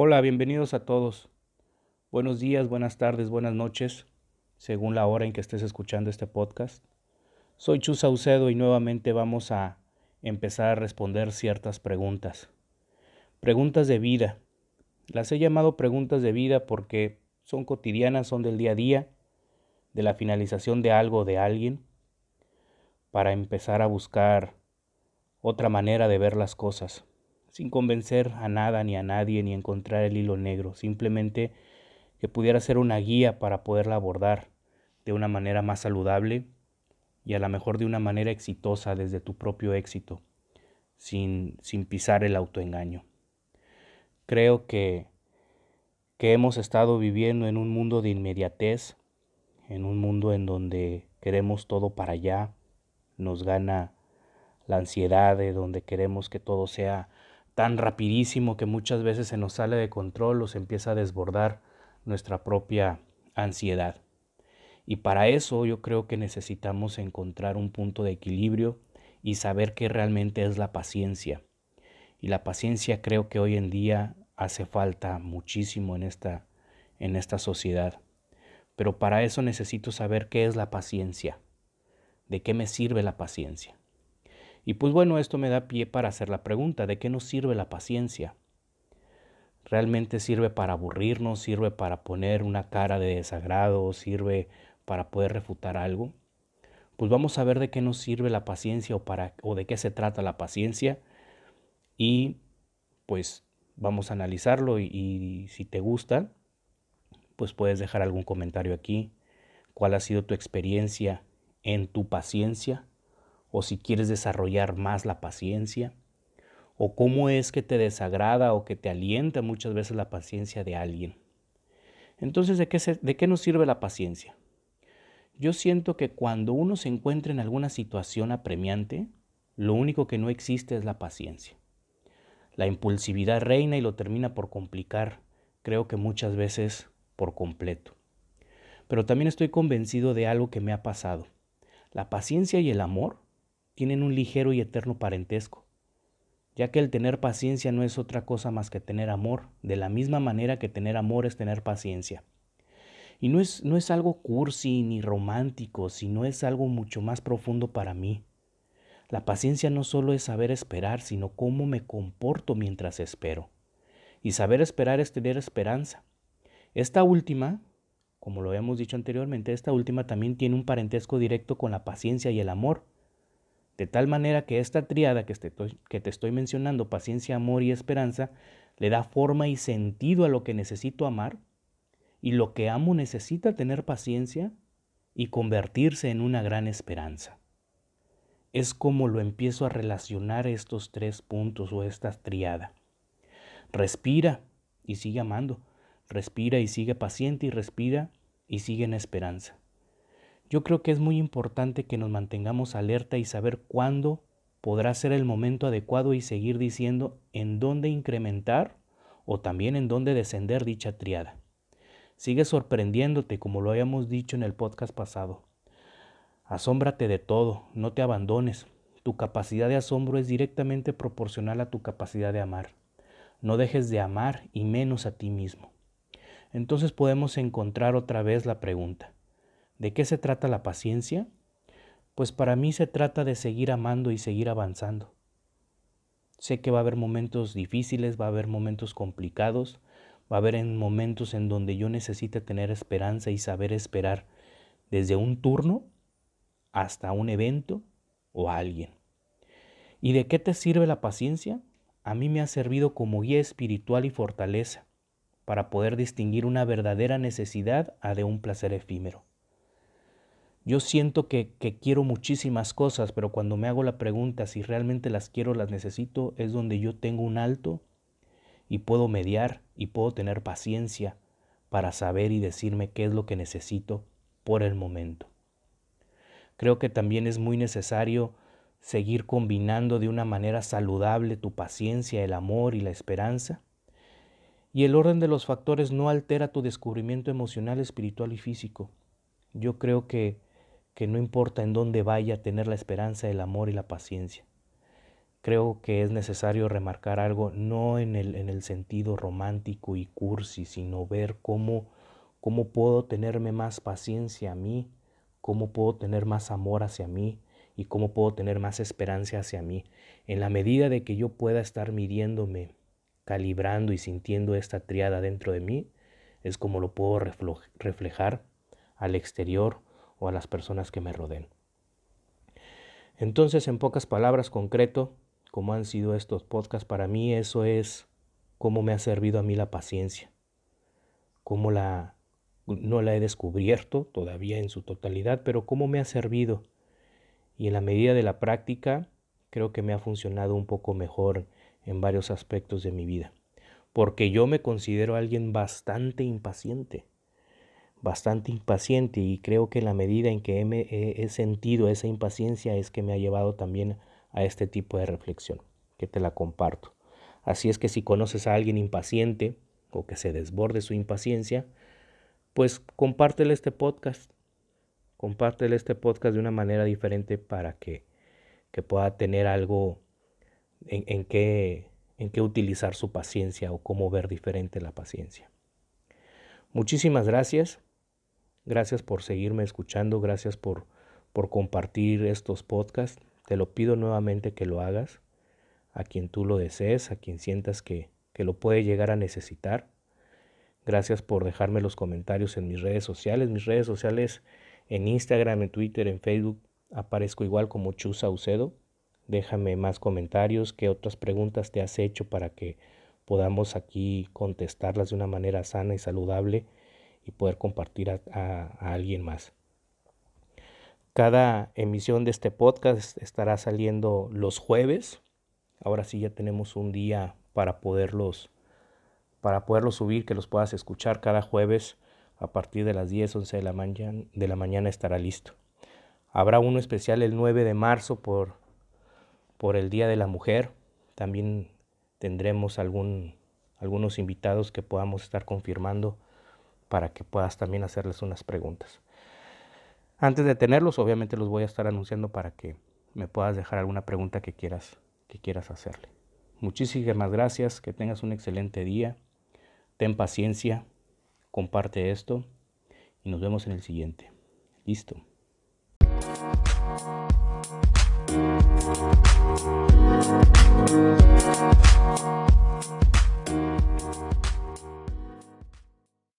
Hola, bienvenidos a todos. Buenos días, buenas tardes, buenas noches, según la hora en que estés escuchando este podcast. Soy Chu Saucedo y nuevamente vamos a empezar a responder ciertas preguntas. Preguntas de vida. Las he llamado preguntas de vida porque son cotidianas, son del día a día, de la finalización de algo de alguien, para empezar a buscar otra manera de ver las cosas sin convencer a nada ni a nadie ni encontrar el hilo negro, simplemente que pudiera ser una guía para poderla abordar de una manera más saludable y a lo mejor de una manera exitosa desde tu propio éxito, sin, sin pisar el autoengaño. Creo que, que hemos estado viviendo en un mundo de inmediatez, en un mundo en donde queremos todo para allá, nos gana la ansiedad de donde queremos que todo sea tan rapidísimo que muchas veces se nos sale de control o se empieza a desbordar nuestra propia ansiedad. Y para eso yo creo que necesitamos encontrar un punto de equilibrio y saber qué realmente es la paciencia. Y la paciencia creo que hoy en día hace falta muchísimo en esta, en esta sociedad. Pero para eso necesito saber qué es la paciencia, de qué me sirve la paciencia. Y pues bueno, esto me da pie para hacer la pregunta, ¿de qué nos sirve la paciencia? ¿Realmente sirve para aburrirnos? ¿Sirve para poner una cara de desagrado? ¿Sirve para poder refutar algo? Pues vamos a ver de qué nos sirve la paciencia o, para, o de qué se trata la paciencia y pues vamos a analizarlo y, y si te gusta, pues puedes dejar algún comentario aquí. ¿Cuál ha sido tu experiencia en tu paciencia? O si quieres desarrollar más la paciencia, o cómo es que te desagrada o que te alienta muchas veces la paciencia de alguien. Entonces, ¿de qué, ¿de qué nos sirve la paciencia? Yo siento que cuando uno se encuentra en alguna situación apremiante, lo único que no existe es la paciencia. La impulsividad reina y lo termina por complicar, creo que muchas veces por completo. Pero también estoy convencido de algo que me ha pasado. La paciencia y el amor tienen un ligero y eterno parentesco, ya que el tener paciencia no es otra cosa más que tener amor, de la misma manera que tener amor es tener paciencia. Y no es, no es algo cursi ni romántico, sino es algo mucho más profundo para mí. La paciencia no solo es saber esperar, sino cómo me comporto mientras espero. Y saber esperar es tener esperanza. Esta última, como lo habíamos dicho anteriormente, esta última también tiene un parentesco directo con la paciencia y el amor. De tal manera que esta triada que te, que te estoy mencionando, paciencia, amor y esperanza, le da forma y sentido a lo que necesito amar y lo que amo necesita tener paciencia y convertirse en una gran esperanza. Es como lo empiezo a relacionar estos tres puntos o esta triada. Respira y sigue amando. Respira y sigue paciente y respira y sigue en esperanza. Yo creo que es muy importante que nos mantengamos alerta y saber cuándo podrá ser el momento adecuado y seguir diciendo en dónde incrementar o también en dónde descender dicha triada. Sigue sorprendiéndote como lo habíamos dicho en el podcast pasado. Asómbrate de todo, no te abandones. Tu capacidad de asombro es directamente proporcional a tu capacidad de amar. No dejes de amar y menos a ti mismo. Entonces podemos encontrar otra vez la pregunta. ¿De qué se trata la paciencia? Pues para mí se trata de seguir amando y seguir avanzando. Sé que va a haber momentos difíciles, va a haber momentos complicados, va a haber momentos en donde yo necesite tener esperanza y saber esperar desde un turno hasta un evento o a alguien. ¿Y de qué te sirve la paciencia? A mí me ha servido como guía espiritual y fortaleza para poder distinguir una verdadera necesidad a de un placer efímero. Yo siento que, quiero muchísimas cosas, pero cuando me hago la pregunta si realmente las quiero, las necesito, es donde yo tengo un alto y puedo mediar y puedo tener paciencia para saber y decirme qué es lo que necesito por el momento. Creo que también es muy necesario seguir combinando de una manera saludable tu paciencia, el amor y la esperanza. Y el orden de los factores no altera tu descubrimiento emocional, espiritual y físico. Yo creo que que no importa en dónde vaya tener la esperanza, el amor y la paciencia. creo que es necesario remarcar algo, no en el, en el sentido romántico y cursi, sino ver cómo, cómo puedo tenerme más paciencia a mí, cómo puedo tener más amor hacia mí y cómo puedo tener más esperanza hacia mí. En la medida de que yo pueda estar midiéndome, calibrando y sintiendo esta triada dentro de mí, es como lo puedo reflejar al exterior o a las personas que me rodeen. Entonces, en pocas palabras, concreto, como han sido estos podcasts, para mí eso es cómo me ha servido a mí la paciencia, cómo la no la he descubierto todavía en su totalidad, pero cómo me ha servido. Y en la medida de la práctica, creo que me ha funcionado un poco mejor en varios aspectos de mi vida. Porque yo me considero alguien bastante impaciente, bastante impaciente y creo que la medida en que he, he sentido esa impaciencia es que me ha llevado también a este tipo de reflexión, que te la comparto. Así es que si conoces a alguien impaciente o que se desborde su impaciencia, pues compártele este podcast. Compártele este podcast de una manera diferente para que, que pueda tener algo en, en, qué, en qué utilizar su paciencia o cómo ver diferente la paciencia. Muchísimas gracias. Gracias por seguirme escuchando. Gracias por, por compartir estos podcasts. Te lo pido nuevamente que lo hagas a quien tú lo desees, a quien sientas que, que lo puede llegar a necesitar. Gracias por dejarme los comentarios en mis redes sociales. Mis redes sociales en Instagram, en Twitter, en Facebook aparezco igual como Chu Saucedo. Déjame más comentarios, qué otras preguntas te has hecho para que podamos aquí contestarlas de una manera sana y saludable y poder compartir a, alguien más. Cada emisión de este podcast estará saliendo los jueves. Ahora sí ya tenemos un día para poderlos para poderlos subir, que los puedas escuchar cada jueves a partir de las 10, 11 de la mañana, de la mañana estará listo. Habrá uno especial el 9 de marzo por, por el Día de la Mujer. También tendremos algún, algunos invitados que podamos estar confirmando para que puedas también hacerles unas preguntas. Antes de tenerlos, obviamente los voy a estar anunciando para que me puedas dejar alguna pregunta que quieras, que quieras hacerle. Muchísimas gracias, que tengas un excelente día, ten paciencia, comparte esto y nos vemos en el siguiente. Listo.